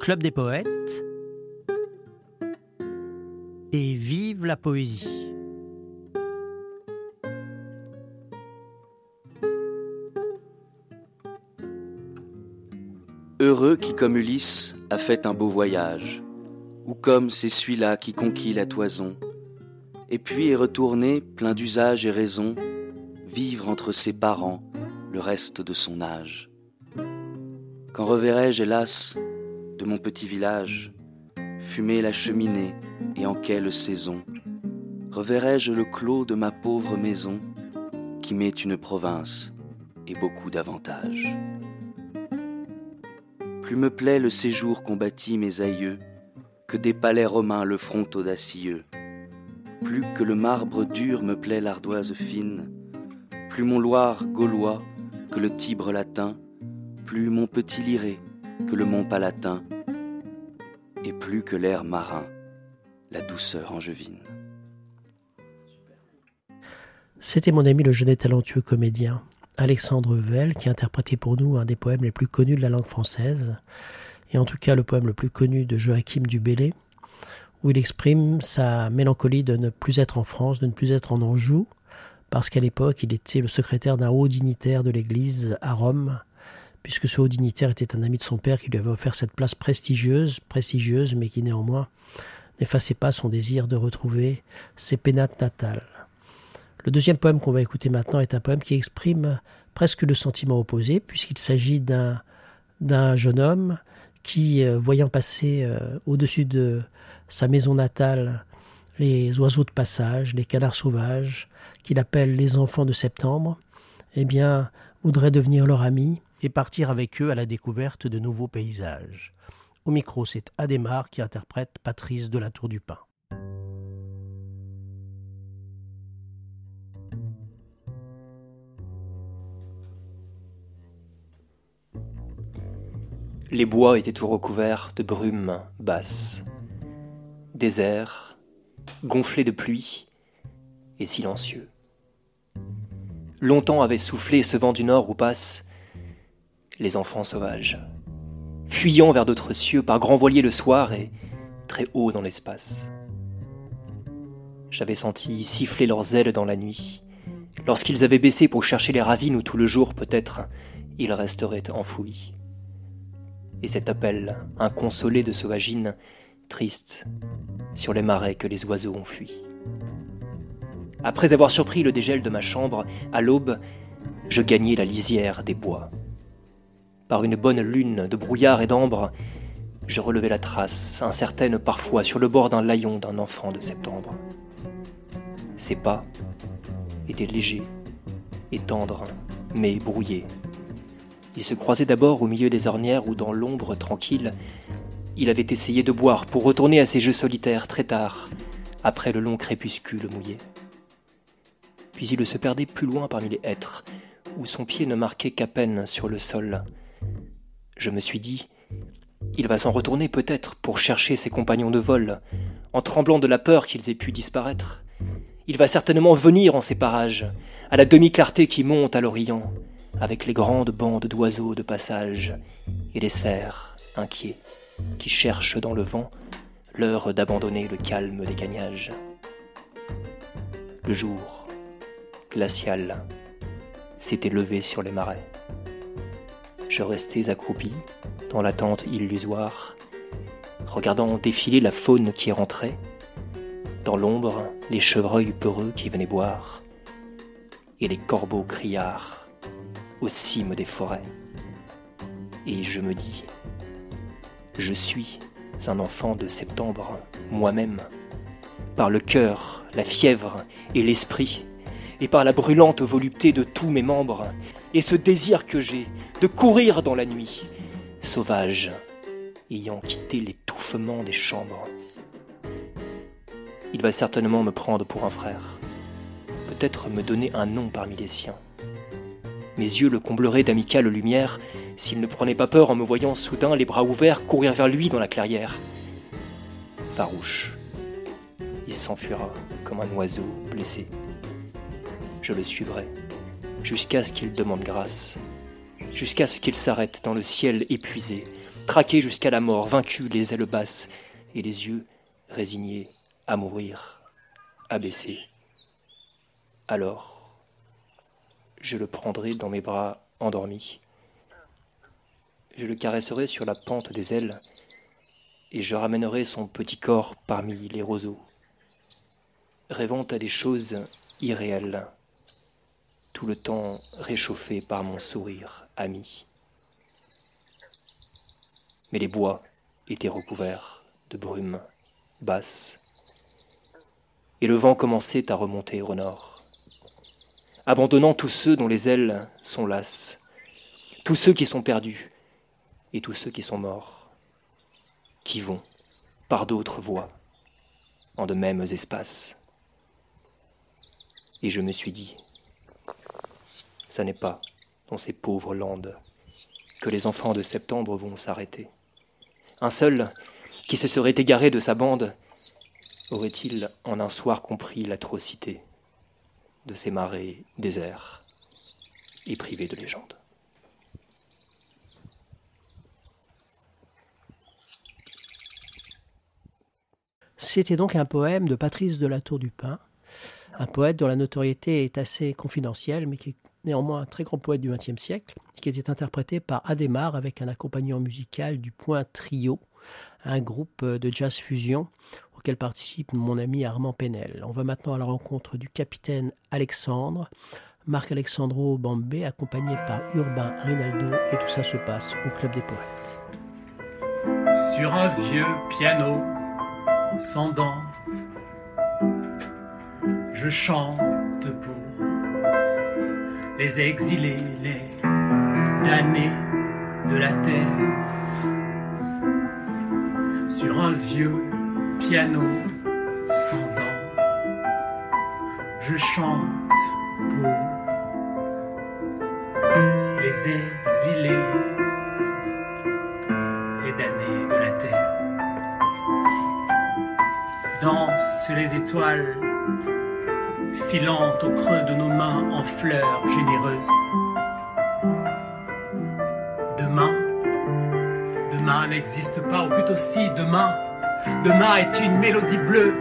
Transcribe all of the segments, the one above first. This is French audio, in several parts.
Club des poètes et vive la poésie. Heureux qui, comme Ulysse, a fait un beau voyage, ou comme c'est celui-là qui conquit la toison, et puis est retourné, plein d'usage et raison, vivre entre ses parents le reste de son âge. Quand reverrai-je, hélas, de mon petit village, fumer la cheminée et en quelle saison? Reverrai-je le clos de ma pauvre maison, qui m'est une province et beaucoup d'avantages? Plus me plaît le séjour qu'ont bâti mes aïeux, que des palais romains le front audacieux. Plus que le marbre dur me plaît l'ardoise fine, plus mon Loire gaulois que le Tibre latin, plus mon petit Liré que le mont Palatin, et plus que l'air marin, la douceur angevine. C'était mon ami le jeune et talentueux comédien Alexandre Vell qui interprétait pour nous un des poèmes les plus connus de la langue française, et en tout cas le poème le plus connu de Joachim du Bellay, où il exprime sa mélancolie de ne plus être en France, de ne plus être en Anjou, parce qu'à l'époque il était le secrétaire d'un haut dignitaire de l'Église à Rome, puisque ce haut dignitaire était un ami de son père qui lui avait offert cette place prestigieuse, prestigieuse, mais qui néanmoins n'effaçait pas son désir de retrouver ses pénates natales. Le deuxième poème qu'on va écouter maintenant est un poème qui exprime presque le sentiment opposé, puisqu'il s'agit d'un, jeune homme qui, euh, voyant passer euh, au-dessus de sa maison natale les oiseaux de passage, les canards sauvages, qu'il appelle les enfants de septembre, eh bien, voudrait devenir leur ami et partir avec eux à la découverte de nouveaux paysages. Au micro, c'est Adémar qui interprète Patrice de la Tour du Pin. Les bois étaient tout recouverts de brumes basses. Désert, gonflé de pluie et silencieux. Longtemps avait soufflé ce vent du nord où passent les enfants sauvages, fuyant vers d'autres cieux par grands voiliers le soir et très haut dans l'espace. J'avais senti siffler leurs ailes dans la nuit, lorsqu'ils avaient baissé pour chercher les ravines où tout le jour peut-être ils resteraient enfouis et cet appel inconsolé de sauvagine, triste, sur les marais que les oiseaux ont fui. Après avoir surpris le dégel de ma chambre, à l'aube, je gagnai la lisière des bois. Par une bonne lune de brouillard et d'ambre, je relevai la trace, incertaine parfois, sur le bord d'un layon d'un enfant de septembre. Ses pas étaient légers et tendres, mais brouillés, il se croisait d'abord au milieu des ornières où, dans l'ombre tranquille, il avait essayé de boire pour retourner à ses jeux solitaires très tard, après le long crépuscule mouillé. Puis il se perdait plus loin parmi les hêtres, où son pied ne marquait qu'à peine sur le sol. Je me suis dit, il va s'en retourner peut-être pour chercher ses compagnons de vol, en tremblant de la peur qu'ils aient pu disparaître. Il va certainement venir en ces parages, à la demi-clarté qui monte à l'Orient, avec les grandes bandes d'oiseaux de passage et les cerfs inquiets qui cherchent dans le vent l'heure d'abandonner le calme des cagnages. Le jour, s'était levé sur les marais. Je restais accroupi dans la tente illusoire, regardant défiler la faune qui rentrait, dans l'ombre les chevreuils peureux qui venaient boire, et les corbeaux criards aux cimes des forêts. Et je me dis, je suis un enfant de septembre, moi-même, par le cœur, la fièvre et l'esprit, et par la brûlante volupté de tous mes membres, et ce désir que j'ai de courir dans la nuit, sauvage, ayant quitté l'étouffement des chambres. Il va certainement me prendre pour un frère, peut-être me donner un nom parmi les siens. Mes yeux le combleraient d'amicales lumières s'il ne prenait pas peur en me voyant soudain les bras ouverts courir vers lui dans la clairière. Farouche, il s'enfuira comme un oiseau blessé. Je le suivrai jusqu'à ce qu'il demande grâce jusqu'à ce qu'il s'arrête dans le ciel épuisé, traqué jusqu'à la mort, vaincu, les ailes basses et les yeux résignés à mourir, abaissés. Alors, je le prendrai dans mes bras endormis. Je le caresserai sur la pente des ailes et je ramènerai son petit corps parmi les roseaux, rêvant à des choses irréelles, tout le temps réchauffé par mon sourire ami. Mais les bois étaient recouverts de brume basse, et le vent commençait à remonter au nord, abandonnant tous ceux dont les ailes sont lasses, tous ceux qui sont perdus et tous ceux qui sont morts, qui vont par d'autres voies, en de mêmes espaces. Et je me suis dit, ça n'est pas dans ces pauvres landes que les enfants de septembre vont s'arrêter. Un seul qui se serait égaré de sa bande aurait-il en un soir compris l'atrocité de ces marais déserts et privés de légende C'était donc un poème de Patrice de la Tour du Pin, un poète dont la notoriété est assez confidentielle, mais qui néanmoins un très grand poète du XXe siècle, qui était interprété par Adémar avec un accompagnant musical du Point Trio, un groupe de jazz fusion auquel participe mon ami Armand Penel. On va maintenant à la rencontre du capitaine Alexandre, Marc Alexandro Bambé, accompagné par Urbain Rinaldo, et tout ça se passe au Club des Poètes. Sur un vieux piano sans dents, je chante pour les exilés, les damnés de la terre. Sur un vieux piano sans dents, je chante pour les exilés, les damnés de la terre. Dansent les étoiles, filantes au creux de nos mains en fleurs généreuses. Demain, demain n'existe pas, ou plutôt si, demain Demain est une mélodie bleue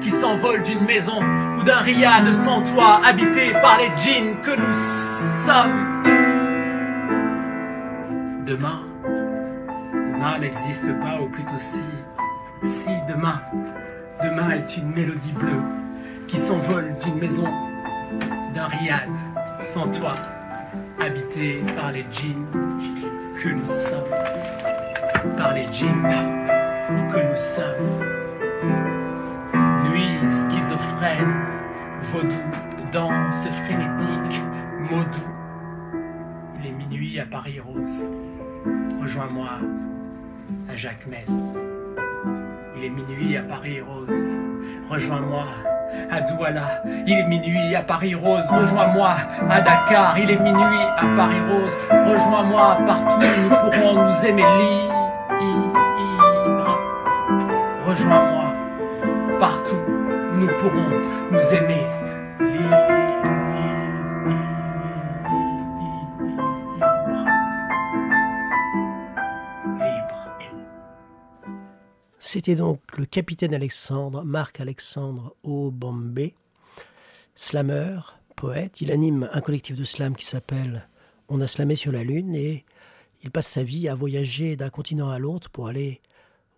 qui s'envole d'une maison ou d'un riad sans toit habité par les djinns que nous sommes. Demain, demain n'existe pas, ou plutôt si, si demain, demain est une mélodie bleue qui s'envole d'une maison, d'un riad sans toit, habité par les djinns que nous sommes, par les djinns que nous sommes. Nuit schizophrène, vaudou, danse frénétique, maudou. Il est minuit à Paris Rose. Rejoins-moi à Jacmel. Il est minuit à Paris Rose. Rejoins-moi à Douala. Il est minuit à Paris Rose. Rejoins-moi à Dakar. Il est minuit à Paris Rose. Rejoins-moi partout. Nous pourrons nous aimer libre. Rejoins-moi partout où nous pourrons nous aimer C'était donc le capitaine Alexandre, Marc Alexandre Aubambé, slammer, poète. Il anime un collectif de slam qui s'appelle On a slamé sur la Lune et il passe sa vie à voyager d'un continent à l'autre pour aller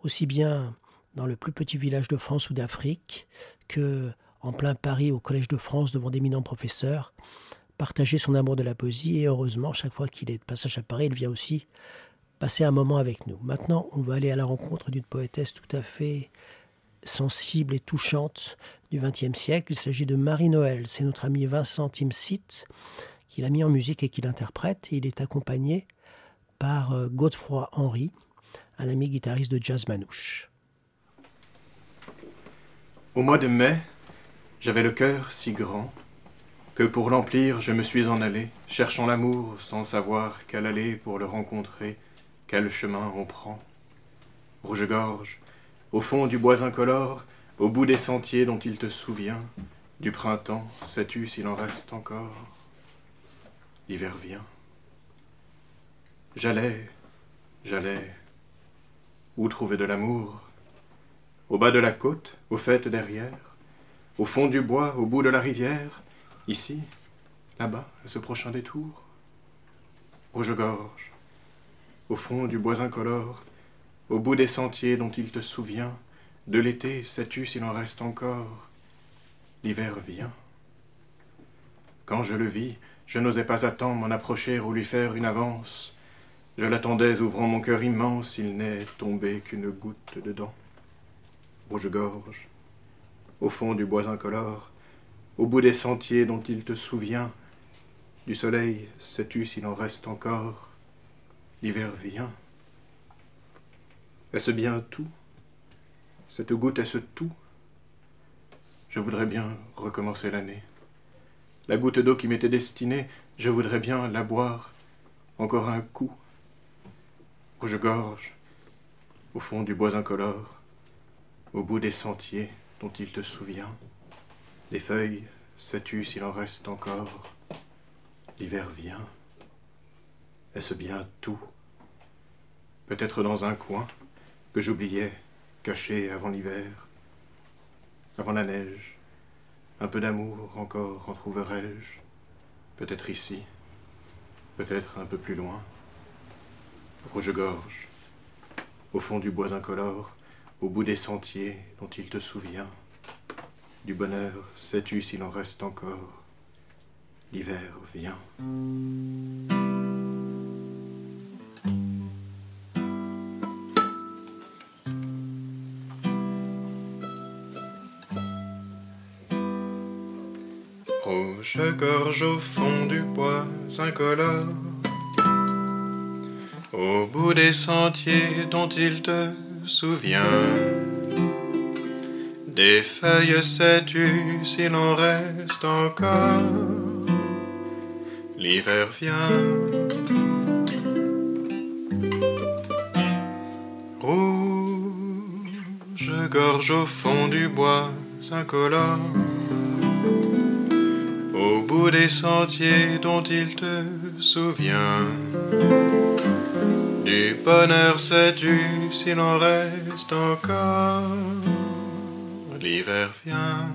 aussi bien dans le plus petit village de France ou d'Afrique que en plein Paris au Collège de France devant d'éminents professeurs, partager son amour de la poésie et heureusement chaque fois qu'il est de passage à Paris, il vient aussi passer un moment avec nous. Maintenant, on va aller à la rencontre d'une poétesse tout à fait sensible et touchante du XXe siècle. Il s'agit de Marie-Noël. C'est notre ami Vincent Timsit qui l'a mis en musique et qui l'interprète. Il est accompagné par euh, Godefroy Henry, un ami guitariste de jazz manouche. Au mois de mai, j'avais le cœur si grand que pour l'emplir je me suis en allé, cherchant l'amour sans savoir quelle aller pour le rencontrer, quel chemin on prend? Rouge-gorge, au fond du bois incolore, au bout des sentiers dont il te souvient, du printemps, sais-tu s'il en reste encore? L'hiver vient. J'allais, j'allais. Où trouver de l'amour? Au bas de la côte, au fait derrière Au fond du bois, au bout de la rivière Ici, là-bas, à ce prochain détour? Rouge-gorge, au fond du bois incolore, au bout des sentiers dont il te souvient, de l'été, sais-tu s'il en reste encore? L'hiver vient. Quand je le vis, je n'osais pas attendre m'en approcher ou lui faire une avance. Je l'attendais, ouvrant mon cœur immense, il n'est tombé qu'une goutte dedans. Rouge-gorge, au fond du bois incolore, au bout des sentiers dont il te souvient, du soleil, sais-tu s'il en reste encore? L'hiver vient. Est-ce bien tout? Cette goutte est-ce tout? Je voudrais bien recommencer l'année. La goutte d'eau qui m'était destinée, je voudrais bien la boire encore un coup. Rouge-gorge, au fond du bois incolore, au bout des sentiers dont il te souvient, les feuilles, sais-tu s'il en reste encore L'hiver vient. Est-ce bien tout? Peut-être dans un coin que j'oubliais, caché avant l'hiver, avant la neige, un peu d'amour encore en trouverai-je Peut-être ici, peut-être un peu plus loin. Rouge-gorge, au fond du bois incolore, au bout des sentiers dont il te souvient. Du bonheur, sais-tu s'il en reste encore? L'hiver vient. Je gorge au fond du bois incolore, au bout des sentiers dont il te souvient. Des feuilles sais-tu s'il en reste encore L'hiver vient. Rouge gorge au fond du bois incolore bout des sentiers dont il te souvient. Du bonheur sais-tu s'il en reste encore? L'hiver vient.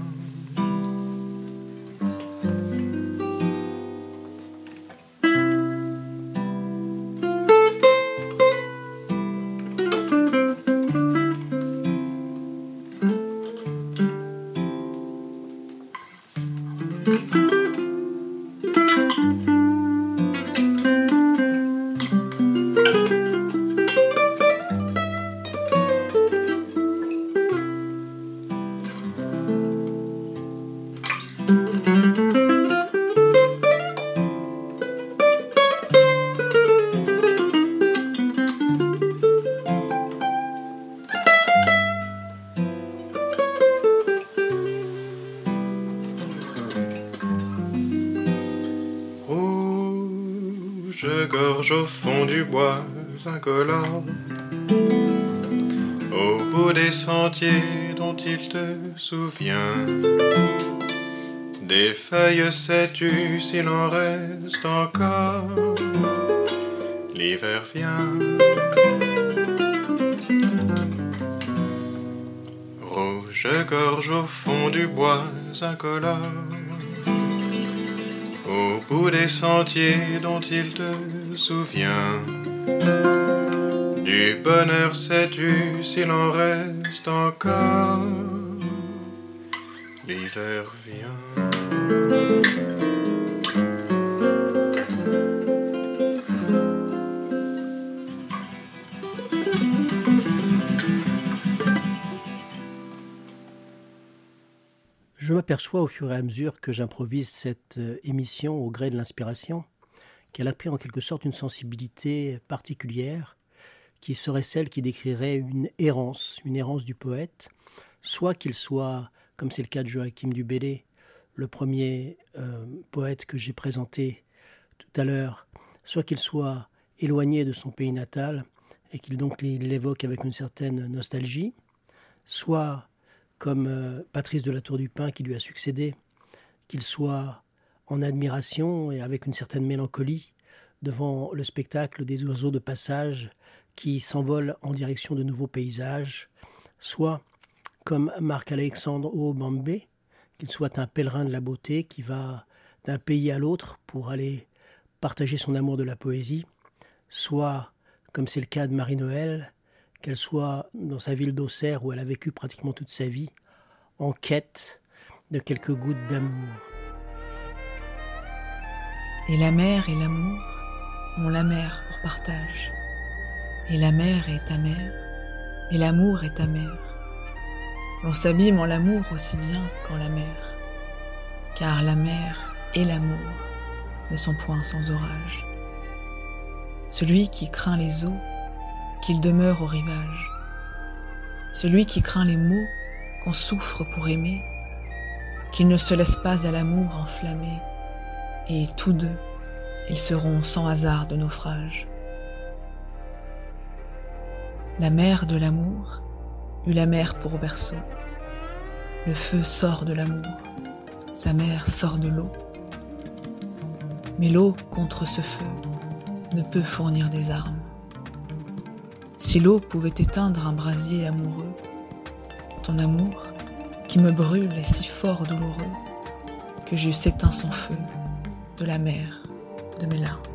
Bois incolore, au bout des sentiers dont il te souvient. Des feuilles sais-tu s'il en reste encore L'hiver vient. Rouge-gorge au fond du bois incolore, au bout des sentiers dont il te souviens. Du bonheur sais-tu s'il en reste encore? L'hiver vient. Je m'aperçois au fur et à mesure que j'improvise cette euh, émission au gré de l'inspiration qu'elle a pris en quelque sorte une sensibilité particulière qui serait celle qui décrirait une errance, une errance du poète, soit qu'il soit, comme c'est le cas de Joachim du Bellay, le premier euh, poète que j'ai présenté tout à l'heure, soit qu'il soit éloigné de son pays natal et qu'il donc l'évoque avec une certaine nostalgie, soit comme euh, Patrice de la Tour du Pin qui lui a succédé, qu'il soit en admiration et avec une certaine mélancolie devant le spectacle des oiseaux de passage qui s'envolent en direction de nouveaux paysages, soit comme Marc-Alexandre Aubambé, qu'il soit un pèlerin de la beauté qui va d'un pays à l'autre pour aller partager son amour de la poésie, soit, comme c'est le cas de Marie-Noël, qu'elle soit dans sa ville d'Auxerre où elle a vécu pratiquement toute sa vie, en quête de quelques gouttes d'amour. Et la mer et l'amour ont la mer pour partage. Et la mer est ta mère, et l'amour est ta mère. L'on s'abîme en l'amour aussi bien qu'en la mer, car la mer et l'amour ne sont point sans orage. Celui qui craint les eaux, qu'il demeure au rivage. Celui qui craint les mots qu'on souffre pour aimer, qu'il ne se laisse pas à l'amour enflammer, et tous deux, ils seront sans hasard de naufrage. La mer de l'amour eut la mer pour berceau. Le feu sort de l'amour, sa mère sort de l'eau. Mais l'eau contre ce feu ne peut fournir des armes. Si l'eau pouvait éteindre un brasier amoureux, ton amour, qui me brûle, est si fort douloureux que j'eusse éteint son feu de la mer de mes.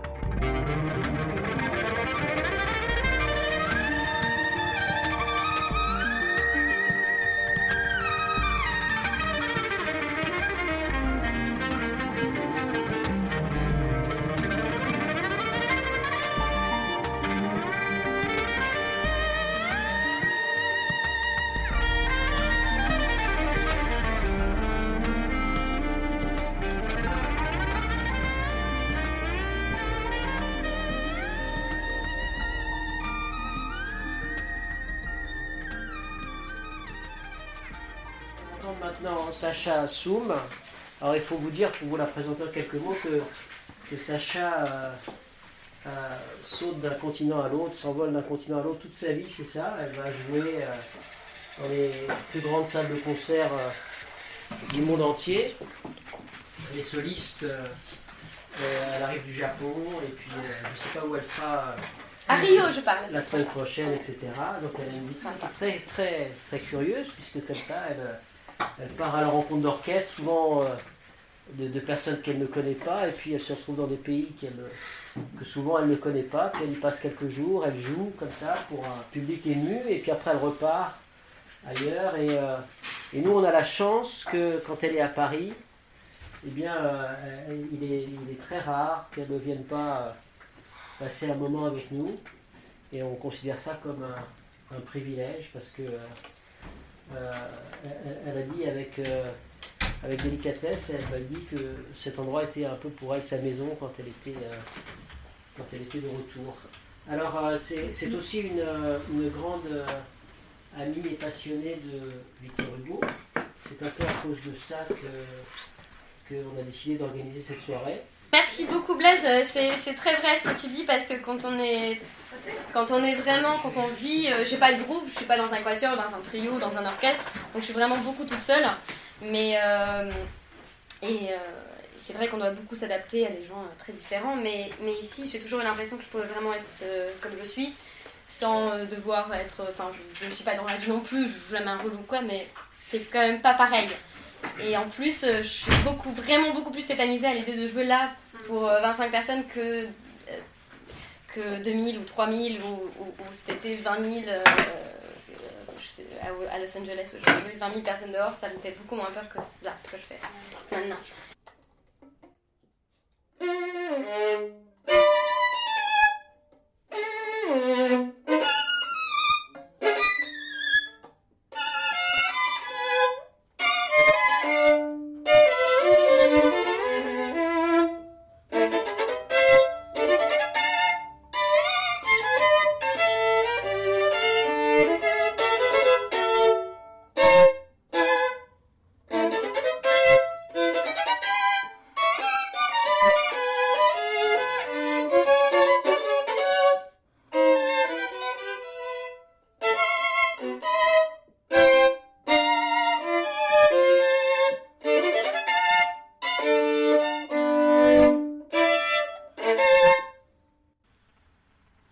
Maintenant Sacha Soum. Alors il faut vous dire, pour vous la présenter en quelques mots, que, que Sacha euh, euh, saute d'un continent à l'autre, s'envole d'un continent à l'autre toute sa vie, c'est ça. Elle va jouer euh, dans les plus grandes salles de concert du monde entier. Les solistes, elle arrive du Japon, et puis je ne sais pas où elle sera. À Rio, je parle. La semaine prochaine, etc. Donc elle a une vie très, très, très curieuse, puisque comme ça, elle, elle part à la rencontre d'orchestres, souvent euh, de, personnes qu'elle ne connaît pas, et puis elle se retrouve dans des pays que souvent elle ne connaît pas, puis elle y passe quelques jours, elle joue comme ça pour un public ému, et puis après elle repart ailleurs. Et, euh, nous, on a la chance que quand elle est à Paris, eh bien, euh, il, est, très rare qu'elle ne vienne pas passer un moment avec nous, et on considère ça comme un privilège parce que euh, elle, a dit avec, euh, avec délicatesse, elle m'a dit que cet endroit était un peu pour elle sa maison quand elle était, euh, de retour. Alors c'est aussi une, une grande amie et passionnée de Victor Hugo. C'est un peu à cause de ça qu'on a décidé d'organiser cette soirée. Merci beaucoup Blaise, euh, c'est très vrai ce que tu dis parce que quand on est quand on est vraiment, quand on vit, euh, j'ai pas de groupe, je suis pas dans un quatuor, dans un trio, dans un orchestre, donc je suis vraiment beaucoup toute seule. Mais euh, et c'est vrai qu'on doit beaucoup s'adapter à des gens très différents, mais, mais ici j'ai toujours l'impression que je pouvais vraiment être comme je suis, sans devoir être, enfin je ne suis pas dans la vie non plus, je joue la main relou quoi, mais c'est quand même pas pareil. Et en plus, euh, je suis beaucoup, vraiment beaucoup plus tétanisée à l'idée de jouer là pour 25 euh, personnes que, euh, que 2000 ou 3000 ou, c'était 20 000 à Los Angeles. Je joué 20 000 personnes dehors, ça me fait beaucoup moins peur que là, que je fais maintenant.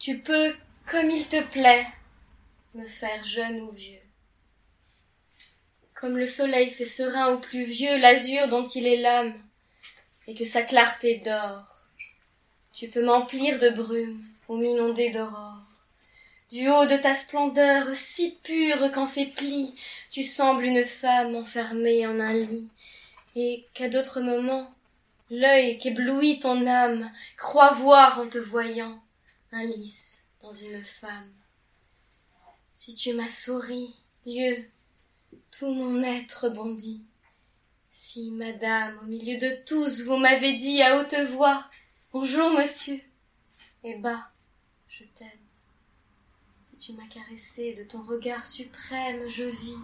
Tu peux, comme il te plaît, me faire jeune ou vieux. Comme le soleil fait serein au plus vieux l'azur dont il est l'âme, et que sa clarté dort. Tu peux m'emplir de brume ou m'inonder d'aurore. Du haut de ta splendeur si pure qu'en ses plis tu sembles une femme enfermée en un lit, et qu'à d'autres moments l'œil qu'éblouit ton âme croit voir en te voyant un lys dans une femme. Si tu m'as souri, Dieu, tout mon être bondit. Si, madame, au milieu de tous, vous m'avez dit à haute voix Bonjour, monsieur, et bas, je t'aime. Si tu m'as caressé de ton regard suprême, je vis.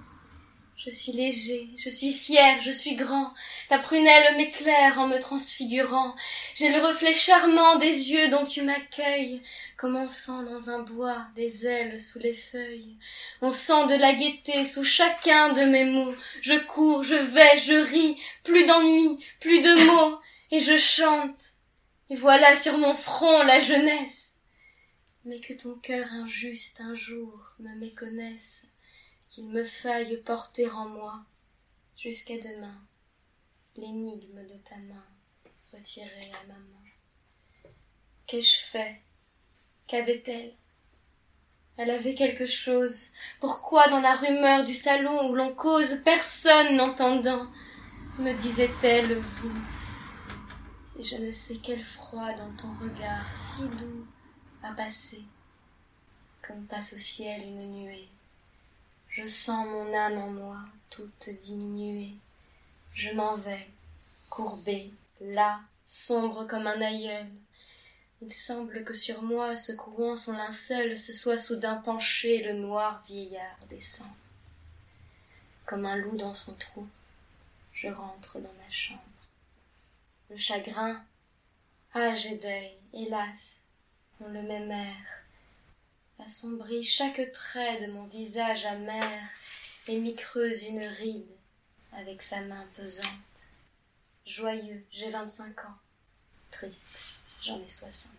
Je suis léger, je suis fier, je suis grand. Ta prunelle m'éclaire en me transfigurant. J'ai le reflet charmant des yeux dont tu m'accueilles, comme on sent dans un bois des ailes sous les feuilles. On sent de la gaieté sous chacun de mes mots. Je cours, je vais, je ris, plus d'ennui, plus de mots, et je chante. Et voilà sur mon front la jeunesse. Mais que ton cœur injuste un jour me méconnaisse qu'il me faille porter en moi, jusqu'à demain, l'énigme de ta main retirée à ma main. Qu'ai-je fait? Qu'avait-elle? Elle avait quelque chose. Pourquoi dans la rumeur du salon où l'on cause, personne n'entendant, me disait-elle vous Si je ne sais quel froid dans ton regard si doux a passé, comme passe au ciel une nuée je sens mon âme en moi toute diminuée. Je m'en vais, courbée, là, sombre comme un aïeul. Il semble que sur moi, secouant son linceul, se soit soudain penché le noir vieillard descend. Comme un loup dans son trou, je rentre dans ma chambre. Le chagrin, âge et deuil, hélas, ont le même air, assombrit chaque trait de mon visage amer et m'y creuse une ride avec sa main pesante. Joyeux, j'ai vingt-cinq ans. Triste, j'en ai soixante.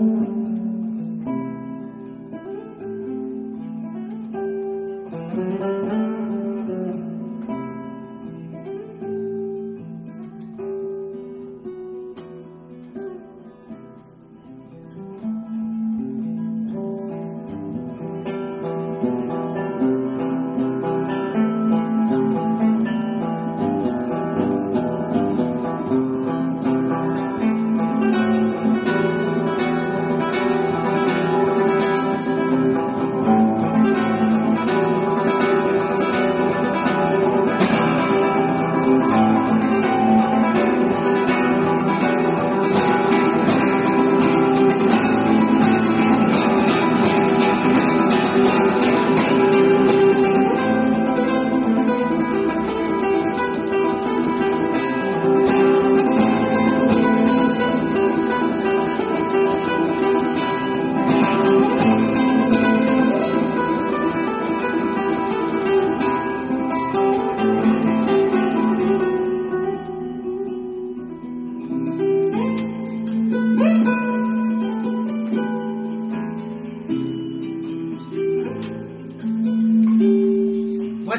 doing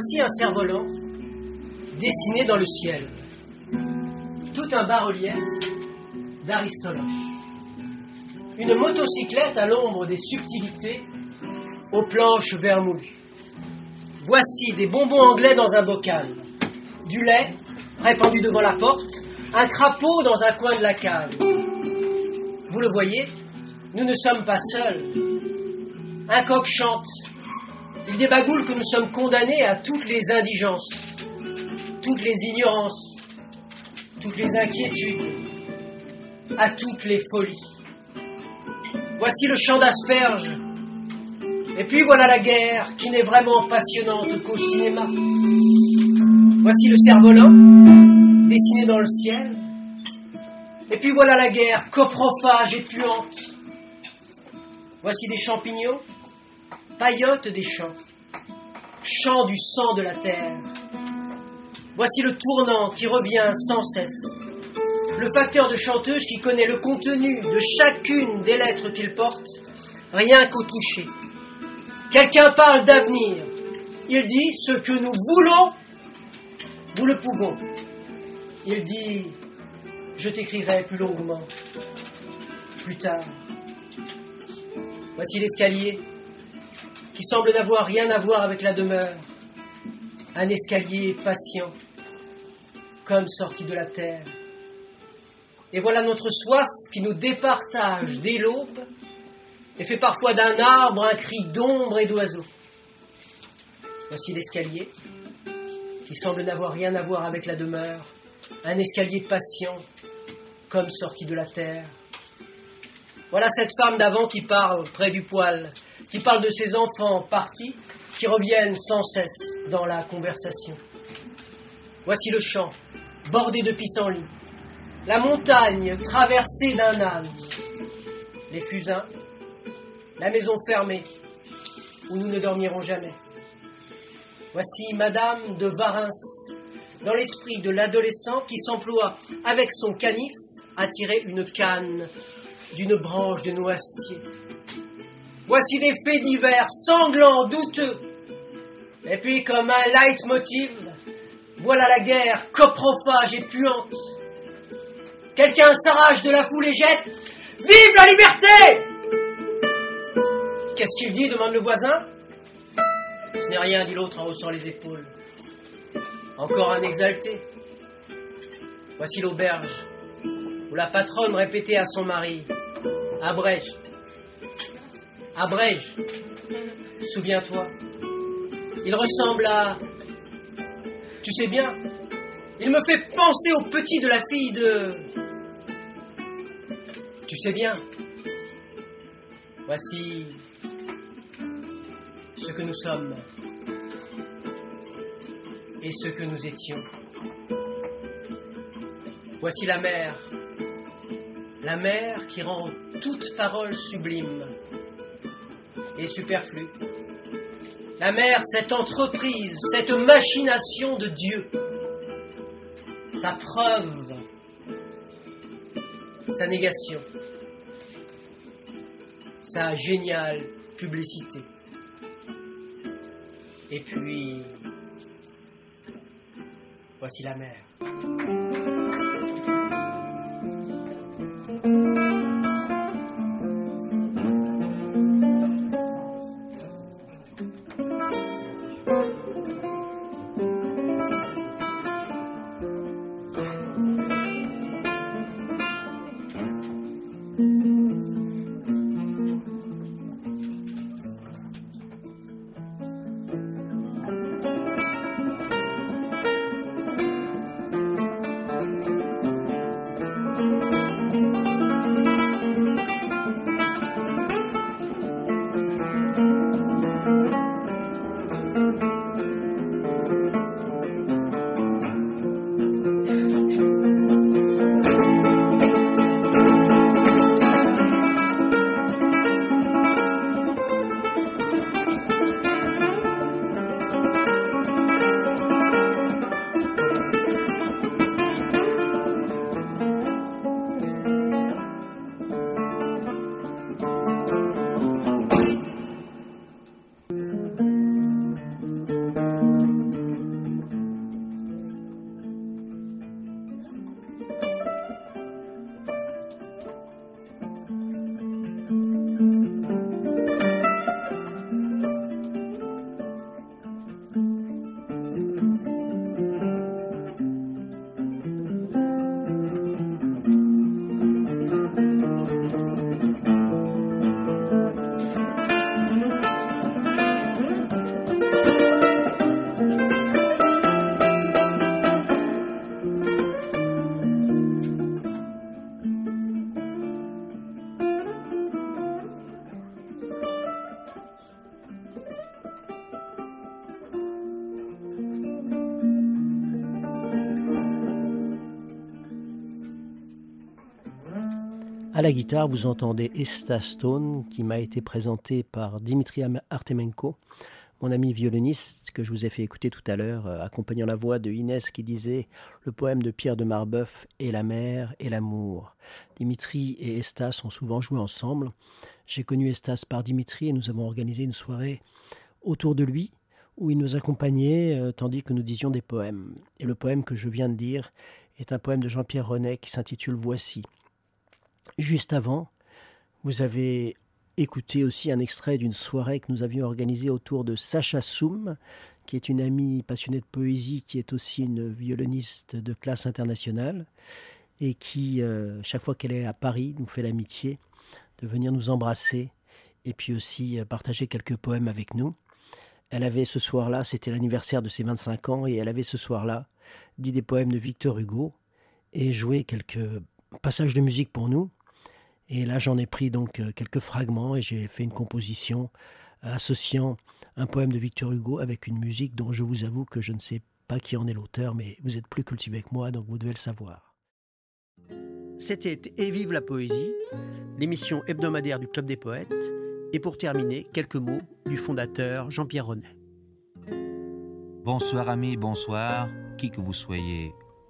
Voici un cerf-volant dessiné dans le ciel. Tout un bas-relief d'Aristoloche. Une motocyclette à l'ombre des subtilités aux planches vermoulues. Voici des bonbons anglais dans un bocal, du lait répandu devant la porte, un crapaud dans un coin de la cave. Vous le voyez, nous ne sommes pas seuls. Un coq chante il débagoule que nous sommes condamnés à toutes les indigences, toutes les ignorances, toutes les inquiétudes, à toutes les folies. Voici le champ d'asperges Et puis voilà la guerre qui n'est vraiment passionnante qu'au cinéma. Voici le cerf-volant, dessiné dans le ciel. Et puis voilà la guerre, coprophage et puante. Voici des champignons, paillotes des champs, chants du sang de la terre. Voici le tournant qui revient sans cesse. Le facteur de chanteuse qui connaît le contenu de chacune des lettres qu'il porte, rien qu'au toucher. Quelqu'un parle d'avenir. Il dit ce que nous voulons, nous le pouvons. Il dit je t'écrirai plus longuement, plus tard. Voici l'escalier qui semble n'avoir rien à voir avec la demeure. Un escalier patient, comme sorti de la terre. Et voilà notre soif qui nous départage dès l'aube et fait parfois d'un arbre un cri d'ombre et d'oiseau. Voici l'escalier qui semble n'avoir rien à voir avec la demeure, un escalier patient comme sorti de la terre. Voilà cette femme d'avant qui parle près du poêle, qui parle de ses enfants partis, qui reviennent sans cesse dans la conversation. Voici le champ, bordé de pissenlits, la montagne traversée d'un âne, les fusains, la maison fermée, où nous ne dormirons jamais. Voici Madame de Varins, dans l'esprit de l'adolescent qui s'emploie avec son canif à tirer une canne d'une branche de noisetier. Voici des faits divers, sanglants, douteux. Et puis, comme un leitmotiv, voilà la guerre, coprophage et puante. Quelqu'un s'arrache de la foule et jette Vive la liberté Qu'est-ce qu'il dit demande le voisin? Ce n'est rien, dit l'autre en haussant les épaules. Encore un exalté. Voici l'auberge, où la patronne répétait à son mari Abrège, abrège, souviens-toi. Il ressemble à. Tu sais bien, il me fait penser au petit de la fille de. Tu sais bien. Voici ce que nous sommes et ce que nous étions. Voici la mer, la mer qui rend toute parole sublime et superflue. La mer, cette entreprise, cette machination de Dieu, sa preuve, sa négation, sa géniale publicité. Et puis, voici la mer. À la guitare, vous entendez Esta Stone, qui m'a été présenté par Dimitri Artemenko, mon ami violoniste que je vous ai fait écouter tout à l'heure, euh, accompagnant la voix de Inès qui disait le poème de Pierre de Marbeuf et la mer et l'amour. Dimitri et Estas ont souvent joué ensemble. J'ai connu Estas par Dimitri et nous avons organisé une soirée autour de lui où il nous accompagnait euh, tandis que nous disions des poèmes. Et le poème que je viens de dire est un poème de Jean-Pierre Renet qui s'intitule Voici. Juste avant, vous avez écouté aussi un extrait d'une soirée que nous avions organisée autour de Sacha Soum, qui est une amie passionnée de poésie, qui est aussi une violoniste de classe internationale, et qui, euh, chaque fois qu'elle est à Paris, nous fait l'amitié de venir nous embrasser et puis aussi euh, partager quelques poèmes avec nous. Elle avait ce soir-là, c'était l'anniversaire de ses 25 ans, et elle avait ce soir-là dit des poèmes de Victor Hugo et joué quelques passages de musique pour nous. Et là, j'en ai pris donc euh, quelques fragments et j'ai fait une composition associant un poème de Victor Hugo avec une musique dont je vous avoue que je ne sais pas qui en est l'auteur, mais vous êtes plus cultivé que moi, donc vous devez le savoir. C'était Et vive la poésie, l'émission hebdomadaire du Club des poètes. Et pour terminer, quelques mots du fondateur Jean-Pierre Renet. Bonsoir amis, bonsoir, qui que vous soyez,